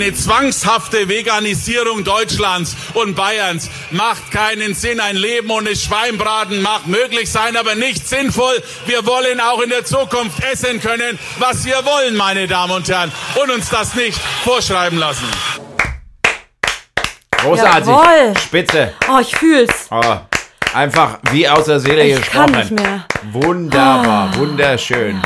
Eine zwangshafte Veganisierung Deutschlands und Bayerns macht keinen Sinn. Ein Leben ohne Schweinbraten mag möglich sein, aber nicht sinnvoll. Wir wollen auch in der Zukunft essen können, was wir wollen, meine Damen und Herren, und uns das nicht vorschreiben lassen. Großartig. Jawohl. Spitze. Oh, ich fühl's. Oh, einfach wie aus der Seele Ich kann gesprochen. nicht mehr. Wunderbar, wunderschön.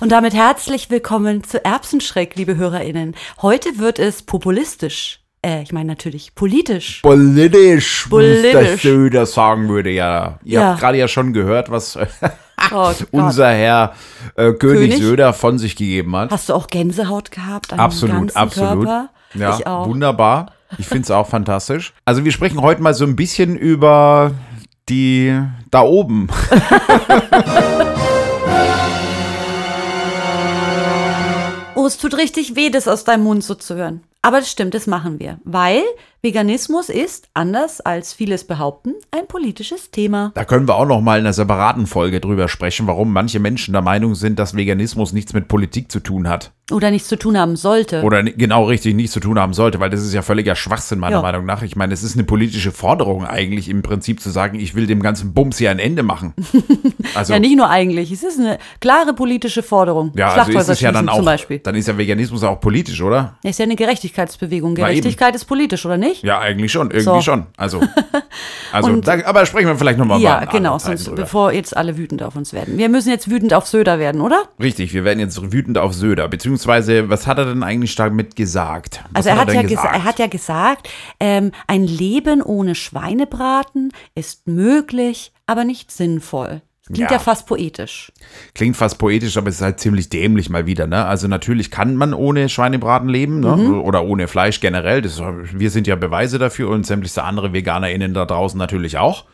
Und damit herzlich willkommen zu Erbsenschreck, liebe HörerInnen. Heute wird es populistisch. Äh, ich meine natürlich politisch. Politisch, Politisch. das Söder sagen würde, ja. Ihr Ja. habt gerade ja schon gehört, was Oh unser Herr äh, König, König? Söder von sich gegeben hat. Hast du auch Gänsehaut gehabt? An Absolut, absolut. Körper? Ja, ich auch. wunderbar. Ich finde es auch fantastisch. Also wir sprechen heute mal so ein bisschen über die da oben. Oh, es tut richtig weh, das aus deinem Mund so zu hören. Aber das stimmt, das machen wir. Weil Veganismus ist, anders als vieles behaupten, ein politisches Thema. Da können wir auch noch mal in einer separaten Folge drüber sprechen, warum manche Menschen der Meinung sind, dass Veganismus nichts mit Politik zu tun hat. Oder nichts zu tun haben sollte. Oder genau richtig nichts zu tun haben sollte, weil das ist ja völliger Schwachsinn, meiner Ja. Meinung nach. Ich meine, es ist eine politische Forderung eigentlich im Prinzip zu sagen, ich will dem ganzen Bums hier ein Ende machen. Also, ja, nicht nur eigentlich. Es ist eine klare politische Forderung. ja, also ist es ja dann auch, zum Beispiel. dann ist ja Veganismus auch politisch, oder? Das ist ja eine Gerechtigkeitsbewegung. Gerechtigkeit ist politisch, oder nicht? Ja, eigentlich schon, irgendwie So. schon. Also, also Und- da, aber sprechen wir vielleicht nochmal Ja, genau, sonst, bevor jetzt alle wütend auf uns werden. Wir müssen jetzt wütend auf Söder werden, oder? Richtig, wir werden jetzt wütend auf Söder. Beziehungsweise, was hat er denn eigentlich damit gesagt? Was Also er hat, denn ja gesagt? er hat ja gesagt, ähm, ein Leben ohne Schweinebraten ist möglich, aber nicht sinnvoll. Klingt ja, Ja. fast poetisch. Klingt fast poetisch, aber es ist halt ziemlich dämlich mal wieder. Ne? Also natürlich kann man ohne Schweinebraten leben ne? Mhm. oder ohne Fleisch generell. Das, wir sind ja Beweise dafür und sämtliche andere VeganerInnen da draußen natürlich auch.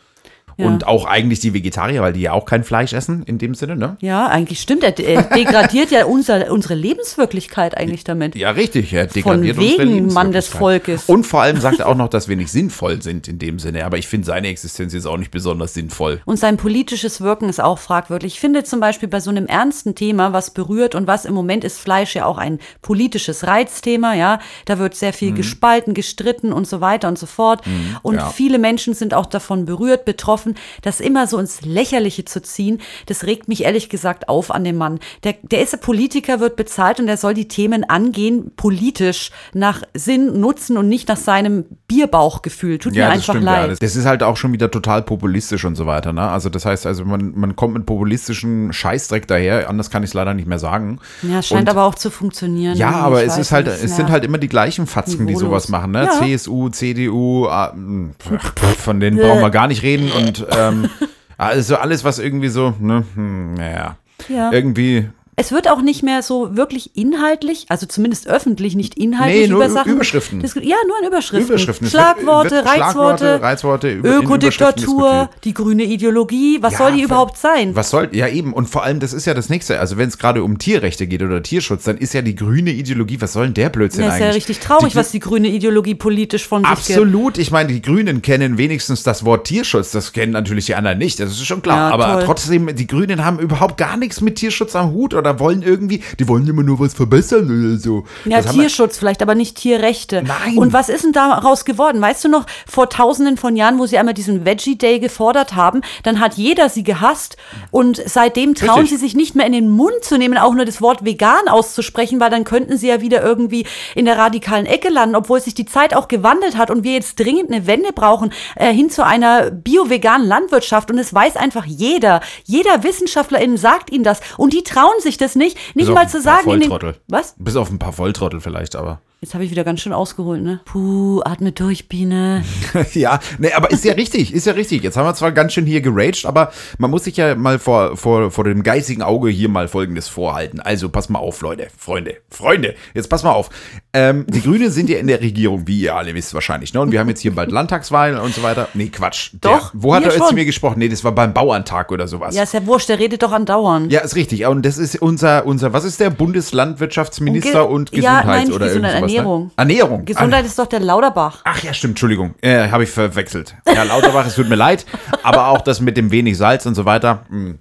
Ja. Und auch eigentlich die Vegetarier, weil die ja auch kein Fleisch essen in dem Sinne. Ne? Ja, eigentlich stimmt. Er, er degradiert ja unser, unsere Lebenswirklichkeit eigentlich damit. Ja, richtig. Er Von degradiert unsere wegen Mann des. Volkes. Und vor allem sagt er auch noch, dass wir nicht sinnvoll sind in dem Sinne. Aber ich finde seine Existenz jetzt auch nicht besonders sinnvoll. Und sein politisches Wirken ist auch fragwürdig. Ich finde zum Beispiel bei so einem ernsten Thema, was berührt und was im Moment ist Fleisch ja auch ein politisches Reizthema, ja. Da wird sehr viel gespalten, gestritten und so weiter und so fort. und ja. viele Menschen sind auch davon berührt, betroffen, das immer so ins Lächerliche zu ziehen. Das regt mich ehrlich gesagt auf an dem Mann. Der, der ist ein Politiker, wird bezahlt und der soll die Themen angehen, politisch, nach Sinn, Nutzen und nicht nach seinem Bierbauchgefühl. Tut mir einfach leid. Ja, das, ist halt auch schon wieder total populistisch und so weiter. Ne? Also das heißt, also man, man kommt mit populistischen Scheißdreck daher. Anders kann ich es leider nicht mehr sagen. Ja, es scheint Und- aber auch zu funktionieren. Ja, aber es ist halt, es sind halt immer die gleichen Fatzken, die sowas machen, ne? Ja. CSU, CDU, ah, pf, von denen brauchen wir gar nicht reden und ähm, also alles, was irgendwie so, ne, hm, naja, Ja. irgendwie, Es wird auch nicht mehr so wirklich inhaltlich, also zumindest öffentlich nicht inhaltlich Nee, nur über Sachen. Überschriften. Das, ja, nur in Überschriften. Überschriften. Es wird- Schlagworte, wird Reizworte, Schlagworte, Reizworte Ökodiktatur, die grüne Ideologie. Was Ja, soll die überhaupt sein? Was soll, ja eben, und vor allem, das ist ja das Nächste. Also, wenn es gerade um Tierrechte geht oder Tierschutz, dann ist ja die grüne Ideologie, was soll denn der Blödsinn Das ist ja eigentlich? richtig traurig, die, was die grüne Ideologie politisch von sich gibt. Absolut. Ich meine, die Grünen kennen wenigstens das Wort Tierschutz. Das kennen natürlich die anderen nicht. Das ist schon klar. Ja, Aber toll. trotzdem, die Grünen haben überhaupt gar nichts mit Tierschutz am Hut oder wollen irgendwie, die wollen immer nur was verbessern oder so. Ja, Das Tierschutz vielleicht, aber nicht Tierrechte. Nein. Und was ist denn daraus geworden? Weißt du noch, vor tausenden von Jahren, wo sie einmal diesen Veggie Day gefordert haben, dann hat jeder sie gehasst und seitdem trauen Richtig. sie sich nicht mehr in den Mund zu nehmen, auch nur das Wort vegan auszusprechen, weil dann könnten sie ja wieder irgendwie in der radikalen Ecke landen, obwohl sich die Zeit auch gewandelt hat und wir jetzt dringend eine Wende brauchen äh, hin zu einer bio-veganen Landwirtschaft und es weiß einfach jeder. Jeder Wissenschaftlerin sagt ihnen das und die trauen sich das nicht, nicht Bis mal ein zu paar sagen in den, Volltrottel. was? Bis auf ein paar Volltrottel vielleicht, aber. Jetzt habe ich wieder ganz schön ausgeholt, ne? Puh, atme durch, Biene. ja, nee, aber ist ja richtig, ist ja richtig. Jetzt haben wir zwar ganz schön hier geraged, aber man muss sich ja mal vor, vor, vor dem geistigen Auge hier mal Folgendes vorhalten. Also pass mal auf, Leute, Freunde, Freunde, jetzt pass mal auf. Ähm, die Grünen sind ja in der Regierung, wie ihr alle wisst wahrscheinlich, ne? Und wir haben jetzt hier bald Landtagswahlen und so weiter. Nee, Quatsch. Doch, Der, wo hat er jetzt zu mir gesprochen? Nee, das war beim Bauerntag oder sowas. Ja, ist ja wurscht, der redet doch andauernd. Ja, ist richtig. Und das ist unser, unser, was ist der Bundeslandwirtschaftsminister Ge- und ja, Gesundheits- nein, oder Gesundheit, irgend sowas, Ernährung. Ne? Ernährung. Gesundheit ist doch der Lauterbach. Ach ja, stimmt, Entschuldigung. Äh, Habe ich verwechselt. Ja, Lauterbach, es tut mir leid. Aber auch das mit dem wenig Salz und so weiter. mm.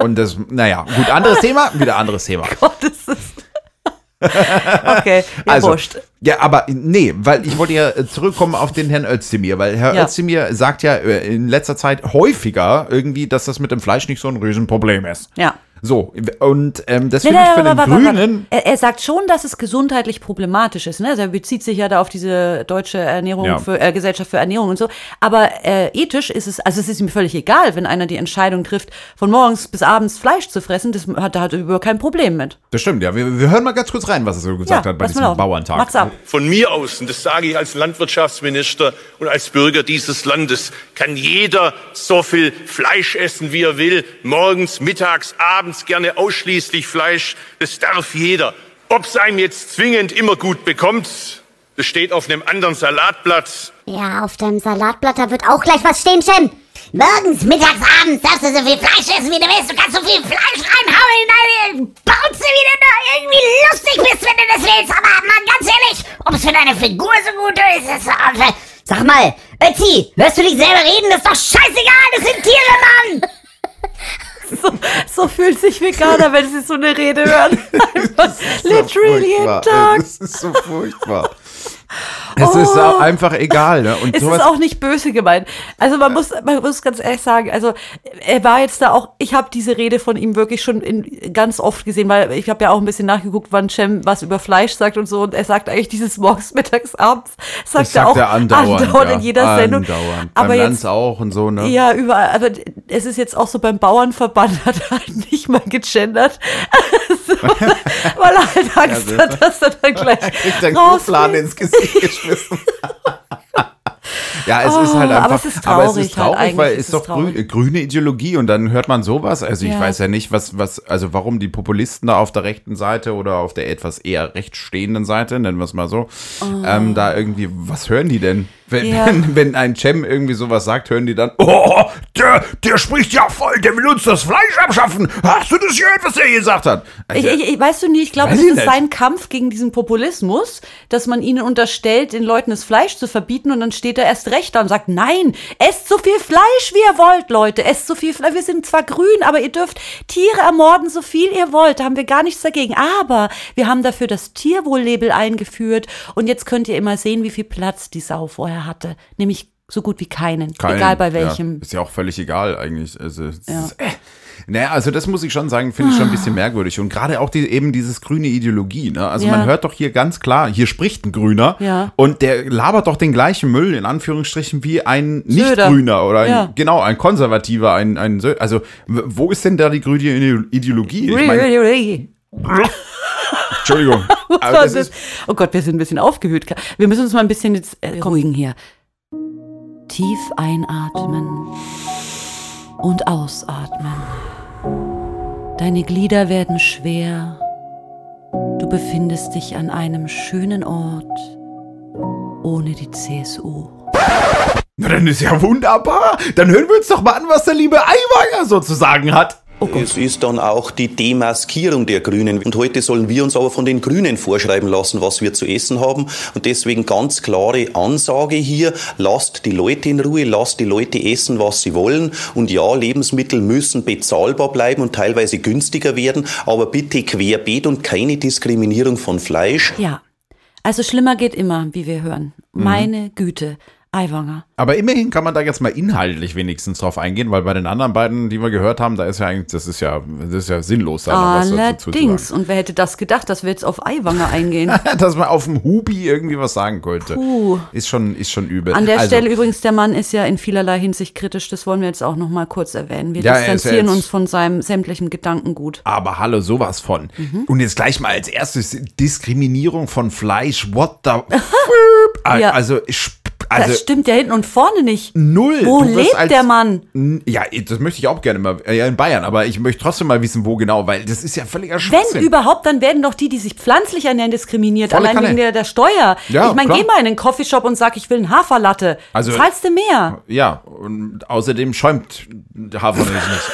Und das, naja, gut, anderes Thema, wieder anderes Thema. Gott, das ist. Okay, ja, Also, wurscht. ja, aber nee, weil ich wollte ja zurückkommen auf den Herrn Özdemir, weil Herr Ja. Özdemir sagt ja äh, in letzter Zeit häufiger irgendwie, dass das mit dem Fleisch nicht so ein Riesenproblem ist. Ja. So, und ähm, das Nee, finde ich nee, für den warte, warte, warte. Grünen. Er, er sagt schon, dass es gesundheitlich problematisch ist. Ne? Also er bezieht sich ja da auf diese deutsche Ernährung Ja. für, äh, Gesellschaft für Ernährung und so. Aber äh, ethisch ist es, also es ist ihm völlig egal, wenn einer die Entscheidung trifft, von morgens bis abends Fleisch zu fressen. Das hat er hat er überhaupt kein Problem mit. Das stimmt, ja. Wir, wir hören mal ganz kurz rein, was er so gesagt ja, hat bei diesem. Bauerntag. Macht's ab. Von mir aus, und das sage ich als Landwirtschaftsminister und als Bürger dieses Landes, kann jeder so viel Fleisch essen, wie er will. Morgens, mittags, abends gerne ausschließlich Fleisch. Das darf jeder. Ob es einem jetzt zwingend immer gut bekommt, das steht auf einem anderen Salatblatt. Ja, auf deinem Salatblatt, da wird auch gleich was stehen, Cem. Morgens, mittags, abends darfst du so viel Fleisch essen, wie du willst. Du kannst so viel Fleisch reinhauen in deine Bauze, wie du da irgendwie lustig bist, wenn du das willst. Aber mal ganz ehrlich, ob es für deine Figur so gut ist, ist... äh, Sag mal, Ötzi, hörst du dich selber reden? Das ist doch scheißegal, das sind Tiere, Mann! So, so fühlt sich Veganer, wenn sie so eine Rede hören. Einfach literally jeden. Tag. Es ist so furchtbar. Es ist auch einfach egal, ne? Und Es ist auch nicht böse gemeint. Also man muss, man muss ganz ehrlich sagen, also er war jetzt da auch, ich habe diese Rede von ihm wirklich schon in, ganz oft gesehen, weil ich habe ja auch ein bisschen nachgeguckt, wann Cem was über Fleisch sagt und so und er sagt eigentlich dieses morgens, mittags, abends, sagt, das sagt er auch er andauernd, ja. in jeder Sendung. Andauernd. Aber Beim jetzt, auch und so, ne? ja, überall. Aber es ist jetzt auch so beim Bauernverband hat er halt nicht mal gegendert. weil er halt Angst Ja, hat, dass er dann gleich kriegt einen. Kuhfladen ins Gesicht geschmissen. ja, es ist halt Oh, einfach. aber es ist es traurig ist halt, traurig, weil eigentlich es ist ist es doch traurig. grüne Ideologie und dann hört man sowas. Also ich Ja. weiß ja nicht, was, was, also warum die Populisten da auf der rechten Seite oder auf der etwas eher rechts stehenden Seite, nennen wir es mal so, ähm, da irgendwie, was hören die denn? Wenn, Oh. Ja. wenn, wenn ein Cem irgendwie sowas sagt, hören die dann, oh, der, der spricht ja voll, der will uns das Fleisch abschaffen. Hast du das gehört, was er gesagt hat? Ich, ich, ich, weißt du nie, ich glaube, das ich ist nicht. sein Kampf gegen diesen Populismus, dass man ihnen unterstellt, den Leuten das Fleisch zu verbieten und dann steht er erst recht da und sagt, nein, esst so viel Fleisch, wie ihr wollt, Leute, esst so viel Fleisch. Wir sind zwar grün, aber ihr dürft Tiere ermorden, so viel ihr wollt, da haben wir gar nichts dagegen. Aber wir haben dafür das Tierwohl-Label eingeführt und jetzt könnt ihr immer sehen, wie viel Platz die Sau vorher hatte. Nämlich so gut wie keinen, Keinen. egal bei Ja, welchem. ist ja auch völlig egal eigentlich. Also, es Ja. ist, äh, naja, also das muss ich schon sagen, finde ich schon ein bisschen merkwürdig. Und gerade auch die, eben dieses grüne Ideologie. Ne? Also Ja. man hört doch hier ganz klar, hier spricht ein Grüner Ja. und der labert doch den gleichen Müll, in Anführungsstrichen, wie ein. Nicht-Grüner oder ein, Ja. genau, ein Konservativer, ein, ein Also wo ist denn da die grüne Ideologie? Ich meine, Entschuldigung. Oh Gott, wir sind ein bisschen aufgewühlt. Wir müssen uns mal ein bisschen jetzt äh, beruhigen hier. Tief einatmen und ausatmen. Deine Glieder werden schwer. Du befindest dich an einem schönen Ort ohne die CSU. na dann ist ja wunderbar. Dann hören wir uns doch mal an, was der liebe Aiwanger so zu sagen hat. Es ist dann auch die Demaskierung der Grünen. Und heute sollen wir uns aber von den Grünen vorschreiben lassen, was wir zu essen haben. Und deswegen ganz klare Ansage hier, lasst die Leute in Ruhe, lasst die Leute essen, was sie wollen. Und ja, Lebensmittel müssen bezahlbar bleiben und teilweise günstiger werden, aber bitte querbeet und keine Diskriminierung von Fleisch. Ja, also schlimmer geht immer, wie wir hören. Meine Güte, Aiwanger. Aber immerhin kann man da jetzt mal inhaltlich wenigstens drauf eingehen, weil bei den anderen beiden, die wir gehört haben, da ist ja eigentlich, das ist ja, das ist ja sinnlos, da noch was dazu zu Allerdings. sagen. Und wer hätte das gedacht, dass wir jetzt auf Aiwanger eingehen? Dass man auf dem Hubi irgendwie was sagen könnte. Puh. Ist schon, ist schon übel. An der Also, Stelle übrigens, der Mann ist ja in vielerlei Hinsicht kritisch. Das wollen wir jetzt auch noch mal kurz erwähnen. Wir Ja, er ist ja distanzieren jetzt- uns von seinem sämtlichen Gedankengut. Aber hallo, sowas von. Mhm. Und jetzt gleich mal als erstes Diskriminierung von Fleisch. What the? Ja. Also, ich- also das stimmt ja hinten und vorne nicht. null. Wo lebt als- der Mann? Ja, das möchte ich auch gerne mal. Ja, in Bayern. Aber ich möchte trotzdem mal wissen, wo genau, weil das ist ja völliger Wenn Schwachsinn. überhaupt, dann werden doch die, die sich pflanzlich ernähren, diskriminiert. Volle allein Kanne. wegen der, der Steuer. Ja, ich meine, geh mal in den Coffeeshop und sag, ich will einen Haferlatte. Also- Zahlst du mehr? Ja, und außerdem schäumt der Hafermilch nicht.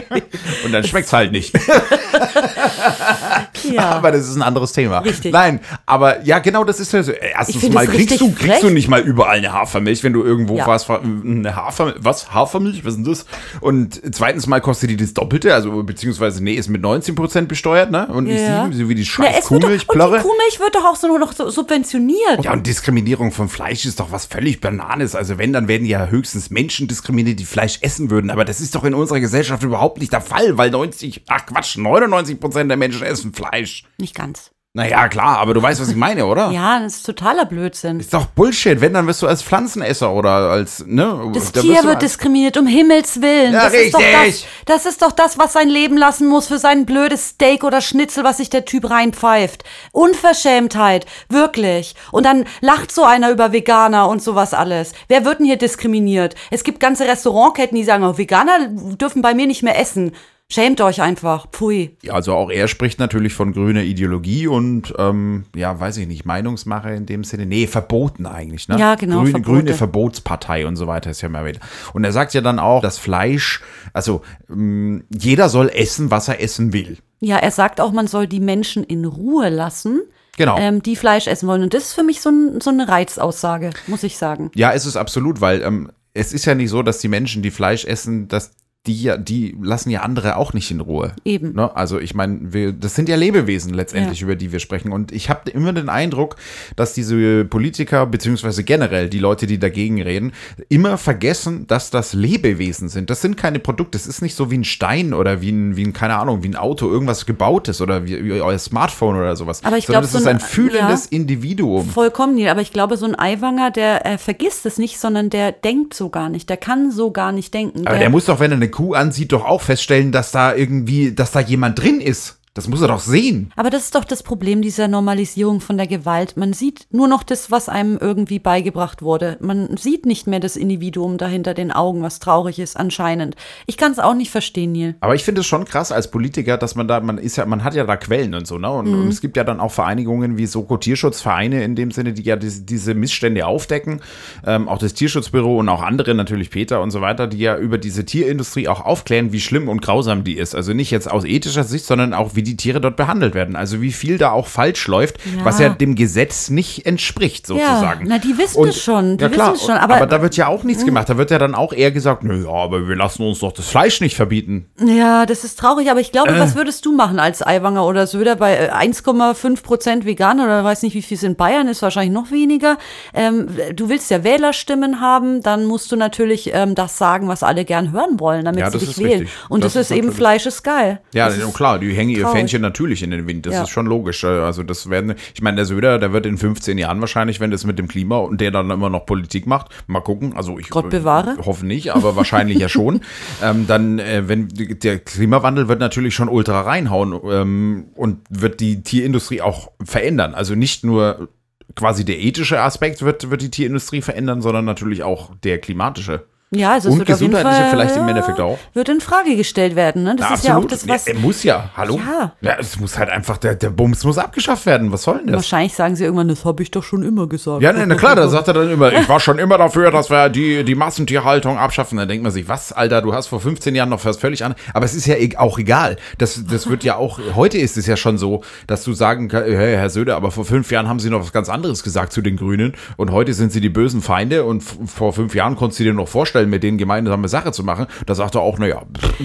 Und dann schmeckt's halt nicht. Ja. Aber das ist ein anderes Thema. Richtig. Nein, aber ja, genau, das ist ja so. Erstens find mal kriegst du, kriegst du nicht mal überall eine Hafermilch, wenn du irgendwo Ja. was, eine Hafer, was, Hafermilch, was ist denn das? Und zweitens mal kostet die das Doppelte, also beziehungsweise, nee, ist mit 19% besteuert, ne? Und nicht Ja. so wie die Na, scheiß es wird doch, und die. Kuhmilch wird doch auch so nur noch so subventioniert. Ja, und Diskriminierung von Fleisch ist doch was völlig Bananes. Also wenn, dann werden ja höchstens Menschen diskriminiert, die Fleisch essen würden. Aber das ist doch in unserer Gesellschaft überhaupt nicht der Fall, weil 90, ach Quatsch, 99 Prozent der Menschen essen Fleisch. Nicht ganz. Naja, klar, aber du weißt, was ich meine, oder? Ja, das ist totaler Blödsinn. Ist doch Bullshit. Wenn, dann wirst du als Pflanzenesser oder als, ne? Das da Tier wird diskriminiert, um Himmels Willen. Ja, das, ist doch das, richtig. das ist doch das, was sein Leben lassen muss für sein blödes Steak oder Schnitzel, was sich der Typ reinpfeift. Unverschämtheit, wirklich. Und dann lacht so einer über Veganer und sowas alles. Wer wird denn hier diskriminiert? Es gibt ganze Restaurantketten, die sagen, oh, Veganer dürfen bei mir nicht mehr essen. Schämt euch einfach. Pfui. Ja, also auch er spricht natürlich von grüner Ideologie und, ähm, ja, weiß ich nicht, Meinungsmache in dem Sinne. Nee, verboten eigentlich, ne? Ja, genau, Grüne, Verbote. grüne Verbotspartei und so weiter ist ja mal wieder. Und er sagt ja dann auch, das Fleisch, also ähm, jeder soll essen, was er essen will. Ja, er sagt auch, man soll die Menschen in Ruhe lassen, Genau. ähm, die Fleisch essen wollen. Und das ist für mich so, ein, so eine Reizaussage, muss ich sagen. Ja, es ist absolut, weil ähm, es ist ja nicht so, dass die Menschen, die Fleisch essen, dass die ja, die lassen ja andere auch nicht in Ruhe. Eben. Ne? Also ich meine, das sind ja Lebewesen letztendlich, Ja. über die wir sprechen. Und ich habe immer den Eindruck, dass diese Politiker, beziehungsweise generell die Leute, die dagegen reden, immer vergessen, dass das Lebewesen sind. Das sind keine Produkte. Das ist nicht so wie ein Stein oder wie ein, wie ein keine Ahnung, wie ein Auto, irgendwas gebautes oder wie, wie euer Smartphone oder sowas. Aber ich Sondern glaub, das so ist ein ein- fühlendes ja. Individuum. Vollkommen nicht. Aber ich glaube, so ein Eiwanger, der äh, vergisst es nicht, sondern der denkt so gar nicht. Der kann so gar nicht denken. Aber der muss doch, wenn er eine Kuh ansieht, doch auch feststellen, dass da irgendwie, dass da jemand drin ist. Das muss er doch sehen. Aber das ist doch das Problem dieser Normalisierung von der Gewalt. Man sieht nur noch das, was einem irgendwie beigebracht wurde. Man sieht nicht mehr das Individuum dahinter den Augen, was traurig ist, anscheinend. Ich kann es auch nicht verstehen, Neil. Aber ich finde es schon krass als Politiker, dass man da, man ist ja, man hat ja da Quellen und so, ne? Und, Mhm. und es gibt ja dann auch Vereinigungen wie Soko Tierschutzvereine in dem Sinne, die ja diese, diese Missstände aufdecken. Ähm, auch das Tierschutzbüro und auch andere, natürlich Peter und so weiter, die ja über diese Tierindustrie auch aufklären, wie schlimm und grausam die ist. Also nicht jetzt aus ethischer Sicht, sondern auch, wie die Tiere dort behandelt werden. Also wie viel da auch falsch läuft, Ja. was ja dem Gesetz nicht entspricht, sozusagen. na, die wissen es schon, die ja, klar, wissen es schon, aber, aber- da wird ja auch nichts gemacht. Da wird ja dann auch eher gesagt, naja, aber wir lassen uns doch das Fleisch nicht verbieten. Ja, das ist traurig, aber ich glaube, Äh. was würdest du machen als Aiwanger oder Söder bei äh, 1,5 Prozent vegan oder weiß nicht, wie viel es in Bayern ist, wahrscheinlich noch weniger. Ähm, du willst ja Wählerstimmen haben, dann musst du natürlich ähm, das sagen, was alle gern hören wollen, damit Ja, sie dich wählen. richtig. Und Das das, ist ist eben Fleisch ist geil. Ja, ja, klar, die hängen ihr. Fähnchen natürlich in den Wind. Das Ja. ist schon logisch. Also das werden, ich meine, der Söder, der wird in 15 Jahren wahrscheinlich, wenn das mit dem Klima und der dann immer noch Politik macht, mal gucken. Also ich Gott bewahre. äh, hoffe nicht, aber wahrscheinlich ja schon. Ähm, dann, äh, wenn der Klimawandel wird natürlich schon ultra reinhauen ähm, und wird die Tierindustrie auch verändern. Also nicht nur quasi der ethische Aspekt wird, wird die Tierindustrie verändern, sondern natürlich auch der klimatische. Ja, also es Und wird auf jeden gesundheitliche Fall, vielleicht im ja, Endeffekt auch. Wird in Frage gestellt werden, ne? Das ist ja auch das, was. Ja, er muss ja. Hallo? Ja. Ja, es muss halt einfach, der, der Bums muss abgeschafft werden. Was soll denn das? Wahrscheinlich sagen sie irgendwann, das habe ich doch schon immer gesagt. Ja, ne, na klar, da sagt er dann immer, ich war schon immer dafür, dass wir die, die Massentierhaltung abschaffen. Dann denkt man sich, was, Alter, du hast vor 15 Jahren noch was völlig an. Aber es ist ja e- auch egal. Das, das wird ja auch, heute ist es ja schon so, dass du sagen kannst, hey, Herr Söder, aber vor fünf Jahren haben sie noch was ganz anderes gesagt zu den Grünen und heute sind sie die bösen Feinde und vor fünf Jahren konntest du dir noch vorstellen, mit denen gemeinsame Sache zu machen. Da sagt er auch, naja,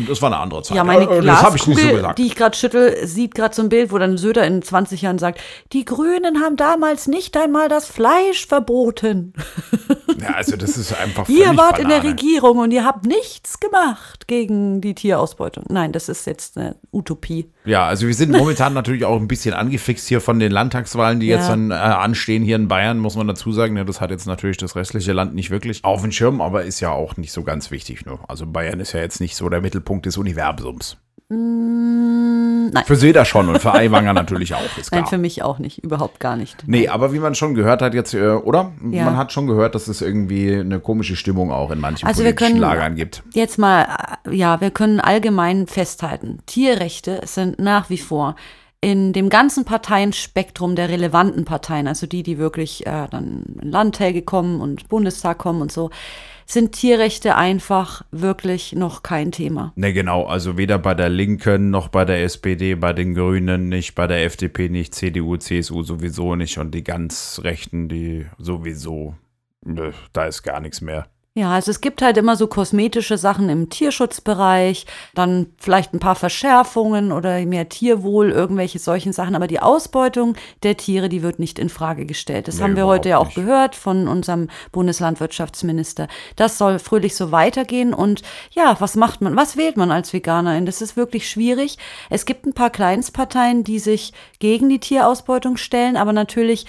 das war eine andere Zeit. Ja, meine Äh, das habe ich nicht so gesagt. die ich gerade schüttel, sieht gerade so ein Bild, wo dann Söder in 20 Jahren sagt, die Grünen haben damals nicht einmal das Fleisch verboten. Ja, also das ist einfach Ihr wart in der Banane. Regierung und ihr habt nichts gemacht gegen die Tierausbeutung. Nein, das ist jetzt eine Utopie. Ja, also wir sind momentan natürlich auch ein bisschen angefixt hier von den Landtagswahlen, die Ja. jetzt dann äh, anstehen hier in Bayern, muss man dazu sagen. Ja, das hat jetzt natürlich das restliche Land nicht wirklich auf dem Schirm, aber ist ja auch nicht so ganz wichtig. Ne? Also Bayern ist ja jetzt nicht so der Mittelpunkt des Universums. Nein. Für Söder schon und für Aiwanger natürlich auch. Nein, für mich auch nicht, überhaupt gar nicht. Nee, aber wie man schon gehört hat jetzt, äh, oder? Ja. Man hat schon gehört, dass es irgendwie eine komische Stimmung auch in manchen Also wir politischen können Lagern gibt. jetzt mal, äh, ja, wir können allgemein festhalten, Tierrechte sind nach wie vor in dem ganzen Parteienspektrum der relevanten Parteien, also die, die wirklich äh, dann in Landtäge kommen und Bundestag kommen und so, sind Tierrechte einfach wirklich noch kein Thema. Ne, genau. Also weder bei der Linken noch bei der SPD, bei den Grünen nicht, bei der FDP nicht, CDU, CSU sowieso nicht und die ganz Rechten, die sowieso. Nö, Da ist gar nichts mehr. Ja, also es gibt halt immer so kosmetische Sachen im Tierschutzbereich, dann vielleicht ein paar Verschärfungen oder mehr Tierwohl, irgendwelche solchen Sachen, aber die Ausbeutung der Tiere, die wird nicht in Frage gestellt. Das Nee, haben wir heute ja auch nicht. gehört von unserem Bundeslandwirtschaftsminister. Das soll fröhlich so weitergehen und ja, was macht man? Was wählt man als Veganerin? Das ist wirklich schwierig. Es gibt ein paar Kleinstparteien, die sich gegen die Tierausbeutung stellen, aber natürlich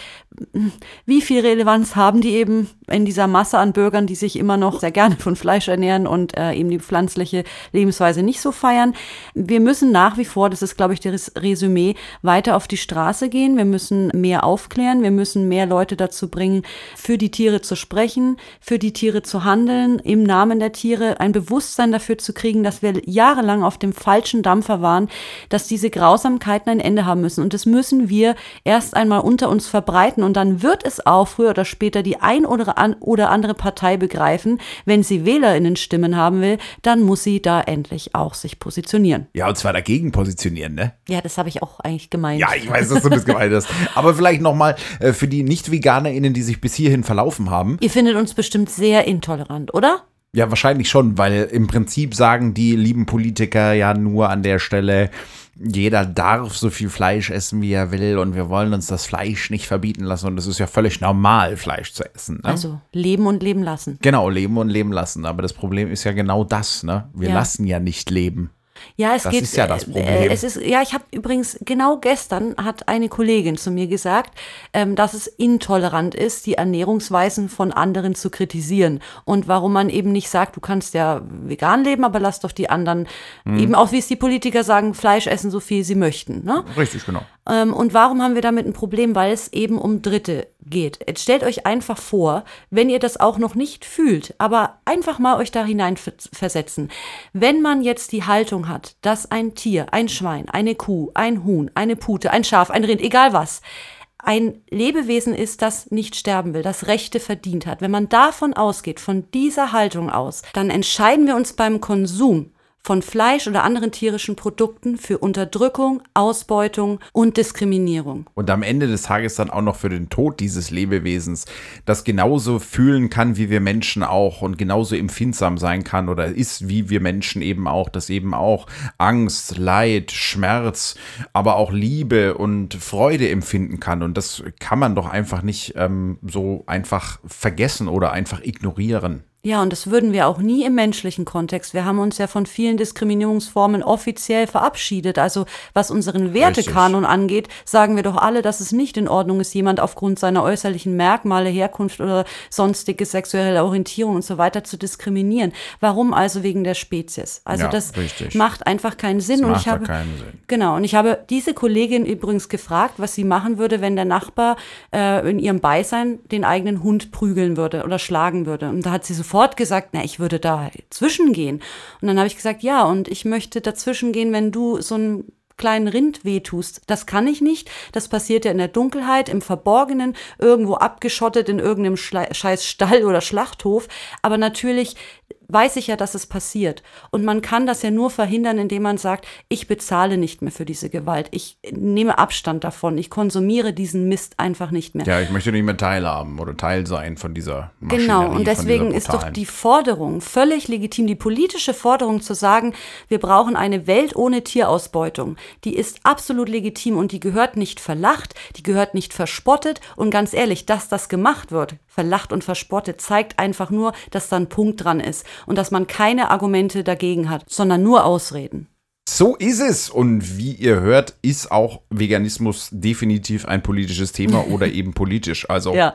wie viel Relevanz haben die eben in dieser Masse an Bürgern, die sich immer noch sehr gerne von Fleisch ernähren und äh, eben die pflanzliche Lebensweise nicht so feiern. Wir müssen nach wie vor, das ist, glaube ich, das Resümee, weiter auf die Straße gehen. Wir müssen mehr aufklären. Wir müssen mehr Leute dazu bringen, für die Tiere zu sprechen, für die Tiere zu handeln, im Namen der Tiere ein Bewusstsein dafür zu kriegen, dass wir jahrelang auf dem falschen Dampfer waren, dass diese Grausamkeiten ein Ende haben müssen. Und das müssen wir erst einmal unter uns verbreiten. Und dann wird es auch früher oder später die ein oder, an, oder andere Partei begreifen, wenn sie WählerInnen Stimmen haben will, dann muss sie da endlich auch sich positionieren. Ja, und zwar dagegen positionieren, ne? Ja, das habe ich auch eigentlich gemeint. Ja, ich weiß, dass du das gemeint hast. Aber vielleicht nochmal äh, für die Nicht-VeganerInnen, die sich bis hierhin verlaufen haben. Ihr findet uns bestimmt sehr intolerant, oder? Ja, wahrscheinlich schon, weil im Prinzip sagen die lieben Politiker ja nur an der Stelle, jeder darf so viel Fleisch essen, wie er will und wir wollen uns das Fleisch nicht verbieten lassen und es ist ja völlig normal, Fleisch zu essen. Ne? Also leben und leben lassen. genau, leben und leben lassen. Aber das Problem ist ja genau das, ne? Wir Ja. lassen ja nicht leben. Ja, es Das geht. ist ja das äh, Problem. Äh, es ist, ja, ich habe übrigens genau gestern hat eine Kollegin zu mir gesagt, ähm, dass es intolerant ist, die Ernährungsweisen von anderen zu kritisieren und warum man eben nicht sagt, du kannst ja vegan leben, aber lass doch die anderen Mhm. eben auch wie es die Politiker sagen, Fleisch essen so viel sie möchten. Ne? Richtig, genau. Ähm, und warum haben wir damit ein Problem? Weil es eben um Dritte geht. Jetzt stellt euch einfach vor, wenn ihr das auch noch nicht fühlt, aber einfach mal euch da hinein ver- versetzen. Wenn man jetzt die Haltung hat, dass ein Tier, ein Schwein, eine Kuh, ein Huhn, eine Pute, ein Schaf, ein Rind, egal was, ein Lebewesen ist, das nicht sterben will, das Rechte verdient hat. Wenn man davon ausgeht, von dieser Haltung aus, dann entscheiden wir uns beim Konsum von Fleisch oder anderen tierischen Produkten für Unterdrückung, Ausbeutung und Diskriminierung. Und am Ende des Tages dann auch noch für den Tod dieses Lebewesens, das genauso fühlen kann wie wir Menschen auch und genauso empfindsam sein kann oder ist wie wir Menschen eben auch, das eben auch Angst, Leid, Schmerz, aber auch Liebe und Freude empfinden kann. Und das kann man doch einfach nicht ähm, so einfach vergessen oder einfach ignorieren. Ja, und das würden wir auch nie im menschlichen Kontext. Wir haben uns ja von vielen Diskriminierungsformen offiziell verabschiedet. Also was unseren Wertekanon angeht, sagen wir doch alle, dass es nicht in Ordnung ist, jemand aufgrund seiner äußerlichen Merkmale, Herkunft oder sonstige sexuelle Orientierung und so weiter zu diskriminieren. Warum also wegen der Spezies? Also Ja, das richtig. macht einfach keinen Sinn. Das und macht ich habe, keinen Sinn. Genau, und ich habe diese Kollegin übrigens gefragt, was sie machen würde, wenn der Nachbar äh, in ihrem Beisein den eigenen Hund prügeln würde oder schlagen würde. Und da hat sie sofort gesagt, na, ich würde da zwischengehen. Und dann habe ich gesagt, ja, und ich möchte dazwischen gehen, wenn du so einen kleinen Rind wehtust. Das kann ich nicht. Das passiert ja in der Dunkelheit, im Verborgenen, irgendwo abgeschottet in irgendeinem Schla scheiß Stall oder Schlachthof. Aber natürlich weiß ich ja, dass es passiert. Und man kann das ja nur verhindern, indem man sagt, ich bezahle nicht mehr für diese Gewalt. Ich nehme Abstand davon. Ich konsumiere diesen Mist einfach nicht mehr. Ja, ich möchte nicht mehr teilhaben oder Teil sein von dieser Maschinerie, Genau, und deswegen ist doch die Forderung völlig legitim, die politische Forderung zu sagen, wir brauchen eine Welt ohne Tierausbeutung. Die ist absolut legitim und die gehört nicht verlacht, die gehört nicht verspottet und ganz ehrlich, dass das gemacht wird, verlacht und verspottet, zeigt einfach nur, dass da ein Punkt dran ist und dass man keine Argumente dagegen hat, sondern nur Ausreden. So ist es. Und wie ihr hört, ist auch Veganismus definitiv ein politisches Thema oder eben politisch. Also Ja.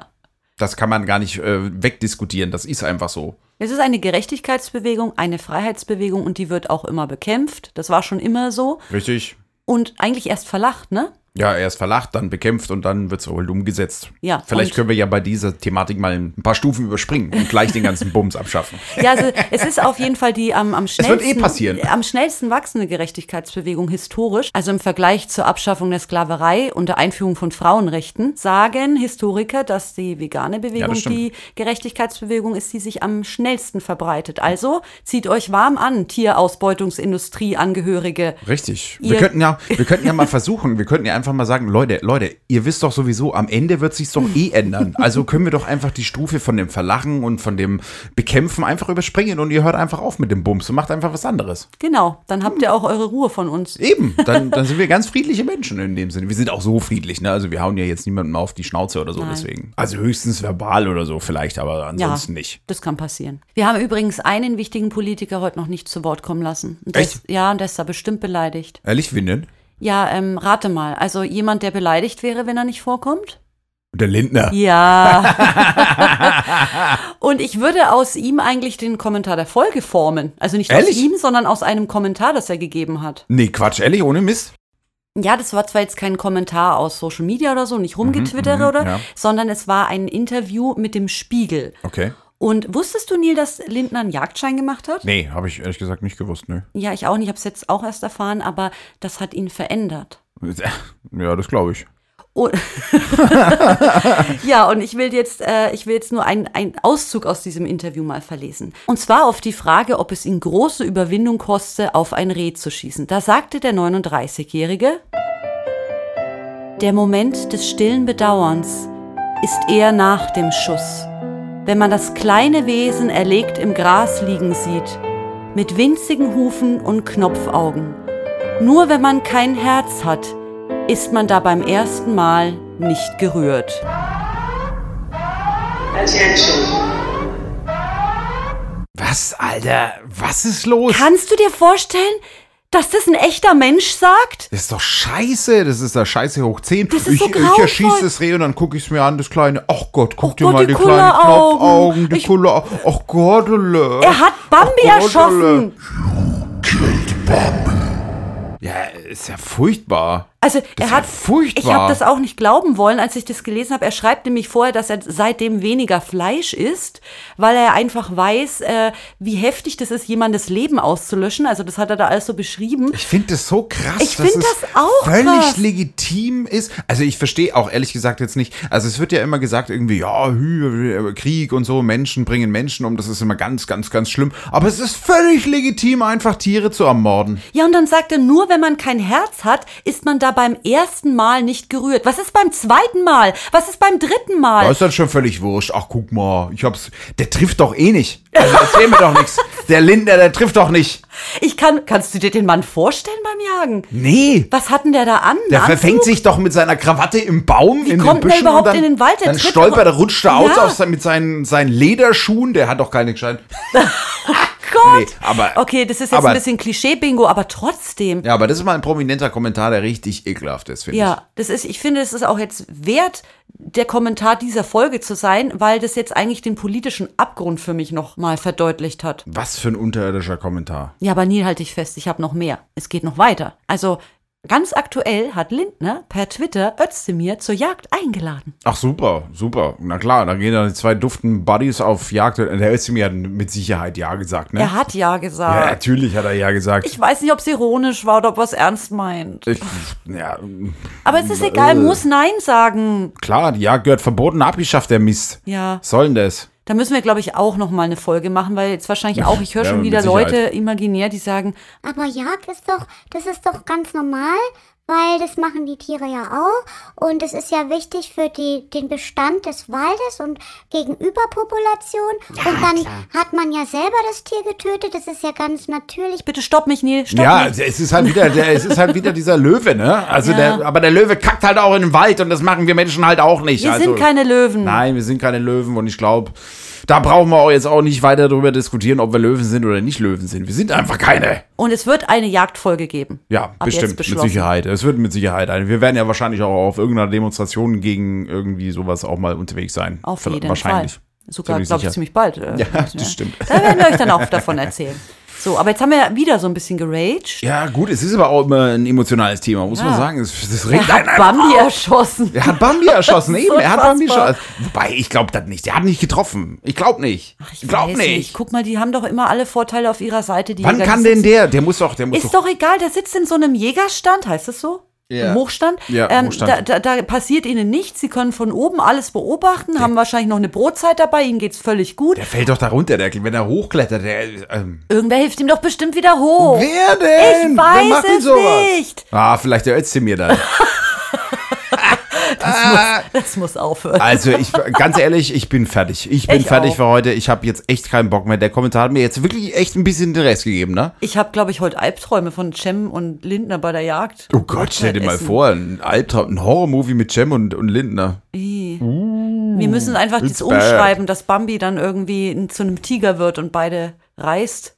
das kann man gar nicht äh, wegdiskutieren. Das ist einfach so. Es ist eine Gerechtigkeitsbewegung, eine Freiheitsbewegung und die wird auch immer bekämpft. Das war schon immer so. Richtig? und eigentlich erst verlacht, ne? Ja, erst verlacht, dann bekämpft und dann wird es wohl umgesetzt. Ja, Vielleicht können wir ja bei dieser Thematik mal ein paar Stufen überspringen und gleich den ganzen Bums abschaffen. Ja, also es ist auf jeden Fall die am, am wird schnellsten, eh am schnellsten wachsende Gerechtigkeitsbewegung historisch. Also im Vergleich zur Abschaffung der Sklaverei und der Einführung von Frauenrechten sagen Historiker, dass die vegane Bewegung stimmt. die Gerechtigkeitsbewegung ist, die sich am schnellsten verbreitet. Also zieht euch warm an, Tierausbeutungsindustrie-Angehörige. Richtig. Ihr- Wir könnten ja, wir könnten ja mal versuchen, wir könnten ja einfach mal sagen, Leute, Leute, ihr wisst doch sowieso, am Ende wird sich's doch eh ändern. Also können wir doch einfach die Stufe von dem Verlachen und von dem Bekämpfen einfach überspringen und ihr hört einfach auf mit dem Bums und macht einfach was anderes. Genau, dann habt ihr auch eure Ruhe von uns. Eben, dann, dann sind wir ganz friedliche Menschen in dem Sinne. Wir sind auch so friedlich, ne? Also wir hauen ja jetzt niemandem auf die Schnauze oder so, Nein. deswegen. Also höchstens verbal oder so vielleicht, aber ansonsten nicht. Das kann passieren. Wir haben übrigens einen wichtigen Politiker heute noch nicht zu Wort kommen lassen. Und Echt? Ist, ja, und der ist da bestimmt beleidigt. Ehrlich, wen denn? Ja, ähm, rate mal. Also jemand, der beleidigt wäre, wenn er nicht vorkommt? Der Lindner. Ja. und ich würde aus ihm eigentlich den Kommentar der Folge formen. Also nicht Ehrlich? aus ihm, sondern aus einem Kommentar, das er gegeben hat. Nee, Quatsch, ehrlich, ohne Mist. Ja, das war zwar jetzt kein Kommentar aus Social Media oder so, nicht rumgetwittere mhm, oder, ja. sondern es war ein Interview mit dem Spiegel. Okay. Und wusstest du, Neil, dass Lindner einen Jagdschein gemacht hat? Nee, habe ich ehrlich gesagt nicht gewusst, ne. Ja, ich auch nicht. Ich habe es jetzt auch erst erfahren, aber das hat ihn verändert. Ja, das glaube ich. Ja, und ich will jetzt, äh, ich will jetzt nur einen, einen Auszug aus diesem Interview mal verlesen. Und zwar auf die Frage, ob es ihn große Überwindung koste, auf ein Reh zu schießen. Da sagte der 39-Jährige, der Moment des stillen Bedauerns ist eher nach dem Schuss. Wenn man das kleine Wesen erlegt im Gras liegen sieht, mit winzigen Hufen und Knopfaugen. Nur wenn man kein Herz hat, ist man da beim ersten Mal nicht gerührt. Was, Alter? Was ist los? Kannst du dir vorstellen, dass das ein echter Mensch sagt? Das ist doch scheiße. Das ist da scheiße hoch 10. Das ist ich, so ich erschieße das Reh und dann gucke ich es mir an, das kleine. Ach Gott, guck Ach dir Gott, mal die die, kleinen. Knopfaugen, die Ich- Kuller. Ach Gott, Alter. Er hat Bambi Ach erschossen. Ja, ist ja furchtbar. Also Das er hat, furchtbar. ich habe das auch nicht glauben wollen, als ich das gelesen habe. Er schreibt nämlich vorher, dass er seitdem weniger Fleisch isst, weil er einfach weiß, äh, wie heftig das ist, jemandes Leben auszulöschen. Also das hat er da alles so beschrieben. Ich finde das so krass, Ich dass find es das auch völlig krass. legitim ist. Also ich verstehe auch ehrlich gesagt jetzt nicht. Also es wird ja immer gesagt irgendwie, ja, Krieg und so, Menschen bringen Menschen um. Das ist immer ganz, ganz, ganz schlimm. Aber es ist völlig legitim, einfach Tiere zu ermorden. Ja, und dann sagt er, nur wenn man kein Herz hat, ist man da beim ersten Mal nicht gerührt. Was ist beim zweiten Mal? Was ist beim dritten Mal? Da ist dann schon völlig wurscht. Ach, guck mal, ich hab's. Der trifft doch eh nicht. Also erzähl mir doch nichts. Der Lindner, der trifft doch nicht. Ich kann, kannst du dir den Mann vorstellen beim Jagen? Nee. Was hat denn der da an? Der Einen verfängt Anzug? sich doch mit seiner Krawatte im Baum in kommt den der Büschen überhaupt und dann, in den Wald? Der dann stolpert er, rutscht er aus Ja. sein- mit seinen, seinen Lederschuhen. Der hat doch keine gescheiten. Gott! Nee, aber- okay, das ist jetzt aber- ein bisschen Klischee-Bingo, aber trotzdem. Ja, aber das ist mal ein prominenter Kommentar, der richtig ekelhaft ist, finde ich. Ja, das ist, ich finde, es ist auch jetzt wert, der Kommentar dieser Folge zu sein, weil das jetzt eigentlich den politischen Abgrund für mich noch mal verdeutlicht hat. Was für ein unterirdischer Kommentar. Ja, aber Neil, halt dich fest, ich habe noch mehr. Es geht noch weiter. Also, ganz aktuell hat Lindner per Twitter Özdemir zur Jagd eingeladen. Ach super, super. Na klar, da gehen dann die zwei duften Buddies auf Jagd. Der Özdemir hat mit Sicherheit Ja gesagt, ne? Er hat ja ja, gesagt. natürlich hat er Ja gesagt. ich weiß nicht, ob es ironisch war oder ob er es ernst meint. Ich, ja, Aber es ist egal, muss Nein sagen. klar, die Jagd gehört verboten, abgeschafft, der Mist. Ja. Was soll denn das? Da müssen wir, glaube ich, auch noch mal eine Folge machen, weil jetzt wahrscheinlich auch, ich höre Ja, schon wieder. Leute imaginär, die sagen, Aber Jagd ist doch, das ist doch ganz normal, weil das machen die Tiere ja auch. Und es ist ja wichtig für die, den Bestand des Waldes und gegen Überpopulation. und dann hat man ja selber das Tier getötet. Das ist ja ganz natürlich. bitte stopp mich, Neil, stopp Ja, mich. es ist halt wieder, der, es ist halt wieder dieser Löwe, ne? Also Ja. der, aber der Löwe kackt halt auch in den Wald und das machen wir Menschen halt auch nicht. Wir also, sind keine Löwen. Nein, wir sind keine Löwen und ich glaube, da brauchen wir auch jetzt auch nicht weiter darüber diskutieren, ob wir Löwen sind oder nicht Löwen sind. Wir sind einfach keine. Und es wird eine Jagdfolge geben. Ja, bestimmt, mit. Sicherheit. Es wird mit Sicherheit eine. Wir werden ja wahrscheinlich auch auf irgendeiner Demonstration gegen irgendwie sowas auch mal unterwegs sein. Auf jeden wahrscheinlich. Fall. Sogar, glaube ich, ziemlich bald. äh, Ja, das stimmt. Da werden wir euch dann auch davon erzählen. So, aber jetzt haben wir wieder so ein bisschen geraged. Ja, gut, es ist aber auch immer ein emotionales Thema, muss man Ja. sagen. Es, es Er hat einen Bambi auf. erschossen. Er hat Bambi erschossen, eben. Er hat Bambi erschossen. Wobei, ich glaube das nicht. Der hat nicht getroffen. Ich glaube nicht. Ich ich glaube weiß nicht. Guck mal, die haben doch immer alle Vorteile auf ihrer Seite. Die Wann kann denn der? Der muss doch, der muss Ist doch egal, der sitzt in so einem Jägerstand, heißt das so? Ja. Im Hochstand. Ja, ähm, Hochstand. Da, da, da passiert ihnen nichts. Sie können von oben alles beobachten, haben wahrscheinlich noch eine Brotzeit dabei, ihnen geht's völlig gut. Der fällt doch da runter, der, wenn er hochklettert. Der, ähm, Irgendwer hilft ihm doch bestimmt wieder hoch. wer denn? Ich weiß es sowas? nicht. Ah, vielleicht der Özdemir dann. Das muss aufhören. Also, ich, ganz ehrlich, ich bin fertig. Ich bin Ich fertig auch. für heute. Ich habe jetzt echt keinen Bock mehr. Der Kommentar hat mir jetzt wirklich echt ein bisschen den Rest gegeben, ne? Ich habe, glaube ich, heute Albträume von Cem und Lindner bei der Jagd. Oh Gott, stell dir mal Essen. vor, ein Albtraum, ein Horrormovie mit Cem und, und Lindner. Wir müssen einfach das it's umschreiben, dass Bambi dann irgendwie zu einem Tiger wird und beide reißt.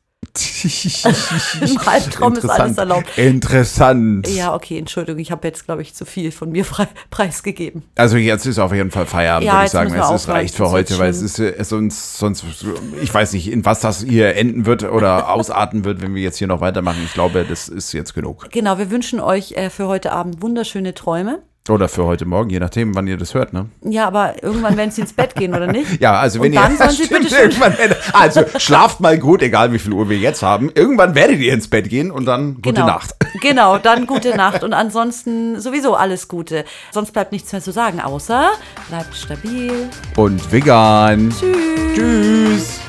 Im Albtraum ist alles erlaubt. Interessant. Ja, okay, Entschuldigung, ich habe jetzt, glaube ich, zu viel von mir preisgegeben. Also jetzt ist auf jeden Fall Feierabend, Ja, würde ich sagen. Es ist reicht für heute, weil es ist äh, sonst, sonst, ich weiß nicht, in was das hier enden wird oder ausarten wird, wenn wir jetzt hier noch weitermachen. Ich glaube, das ist jetzt genug. Genau, wir wünschen euch äh, für heute Abend wunderschöne Träume. Oder für heute Morgen, je nachdem, wann ihr das hört, ne? Ja, aber irgendwann werden sie ins Bett gehen, oder nicht? Ja, also wenn Und dann ihr. sollen sie Stimmt, bitte irgendwann, also schlaft mal gut, egal wie viel Uhr wir jetzt haben. Irgendwann werdet ihr ins Bett gehen und dann gute genau. Nacht. Genau, dann gute Nacht und ansonsten sowieso alles Gute. Sonst bleibt nichts mehr zu sagen, außer bleibt stabil. Und vegan. Tschüss. Tschüss.